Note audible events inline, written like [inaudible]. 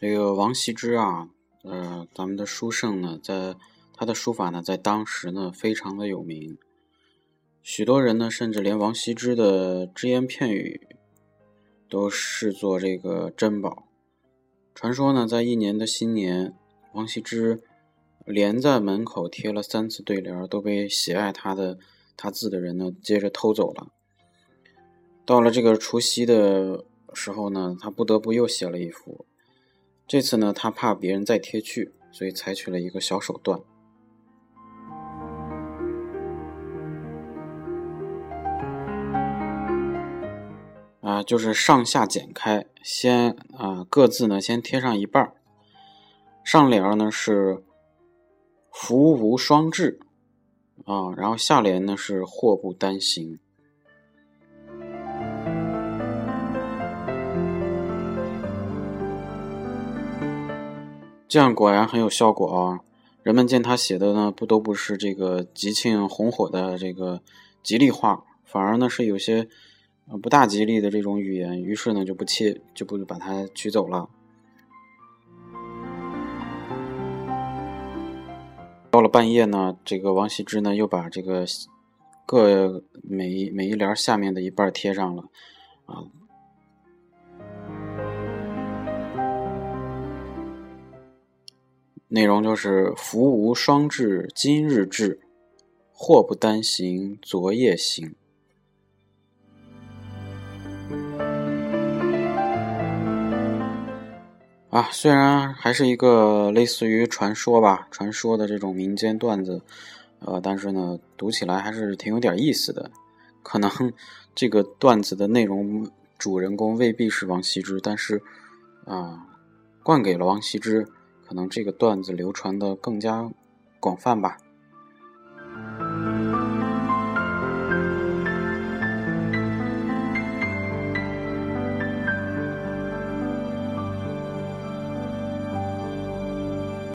这个王羲之啊，呃，咱们的书圣呢，在他的书法呢，在当时呢，非常的有名。许多人呢，甚至连王羲之的只言片语都视作这个珍宝。传说呢，在一年的新年，王羲之连在门口贴了三次对联，都被喜爱他的他字的人呢，接着偷走了。到了这个除夕的时候呢，他不得不又写了一幅。这次呢，他怕别人再贴去，所以采取了一个小手段，啊，就是上下剪开，先啊各自呢先贴上一半儿，上联呢是“福无双至”，啊，然后下联呢是“祸不单行”。这样果然很有效果啊！人们见他写的呢，不都不是这个吉庆红火的这个吉利话，反而呢是有些不大吉利的这种语言，于是呢就不切就不把它取走了。到了半夜呢，这个王羲之呢又把这个各每一每一联下面的一半贴上了啊。内容就是福无双至，今日至；祸不单行，昨夜行。啊，虽然还是一个类似于传说吧，传说的这种民间段子，呃，但是呢，读起来还是挺有点意思的。可能 [laughs] 这个段子的内容主人公未必是王羲之，但是啊，灌给了王羲之。可能这个段子流传的更加广泛吧。